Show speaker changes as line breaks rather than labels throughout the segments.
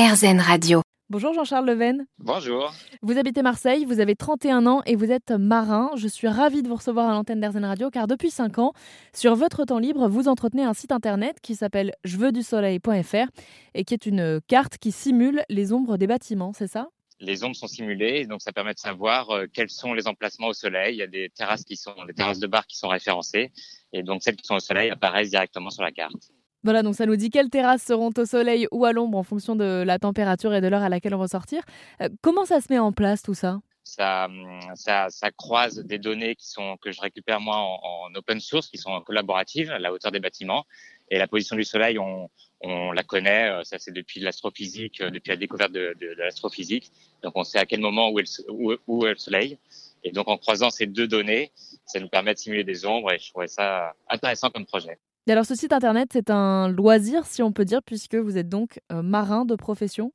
RZN Radio.
Bonjour Jean-Charles Leven.
Bonjour.
Vous habitez Marseille, vous avez 31 ans et vous êtes marin. Je suis ravie de vous recevoir à l'antenne d'RZN Radio car depuis 5 ans, sur votre temps libre, vous entretenez un site internet qui s'appelle jeveuxdusoleil.fr et qui est une carte qui simule les ombres des bâtiments, c'est ça?
Les ombres sont simulées, donc ça permet de savoir euh, quels sont les emplacements au soleil. Il y a des terrasses qui sont, des terrasses de bar qui sont référencées, et donc celles qui sont au soleil apparaissent directement sur la carte.
Voilà, donc ça nous dit quelles terrasses seront au soleil ou à l'ombre en fonction de la température et de l'heure à laquelle on va sortir. Euh, comment ça se met en place tout ça?
Ça, ça, ça, croise des données qui sont que je récupère moi en, open source, qui sont collaboratives, à la hauteur des bâtiments. Et la position du Soleil, on, on la connaît. Euh, ça, c'est depuis l'astrophysique, euh, depuis la découverte de, l'astrophysique. Donc, on sait à quel moment où est, le, où est le Soleil. Et donc, en croisant ces deux données, ça nous permet de simuler des ombres. Et je trouvais ça intéressant comme projet.
Et alors ce site internet, c'est un loisir, si on peut dire, puisque vous êtes donc euh, marin de profession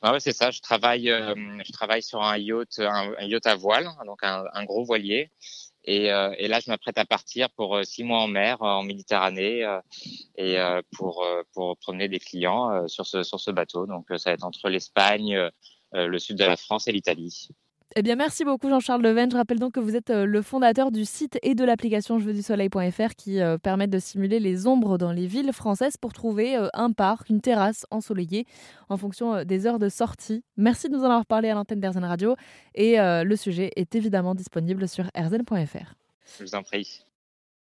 ah ouais, c'est ça. Je travaille, euh, je travaille sur un yacht, un, yacht à voile, donc un, gros voilier. Et, euh, et, là, je m'apprête à partir pour six mois en mer, en Méditerranée, et pour pour promener des clients sur ce sur ce bateau. Donc, ça va être entre l'Espagne, le sud de la France et l'Italie.
Eh bien, merci beaucoup Jean-Charles Leven. Je rappelle donc que vous êtes euh, le fondateur du site et de l'application Je du soleil.fr qui euh, permettent de simuler les ombres dans les villes françaises pour trouver euh, un parc, une terrasse ensoleillée en fonction des heures de sortie. Merci de nous en avoir parlé à l'antenne d'RZN Radio et le sujet est évidemment disponible sur rzn.fr.
Je vous en prie.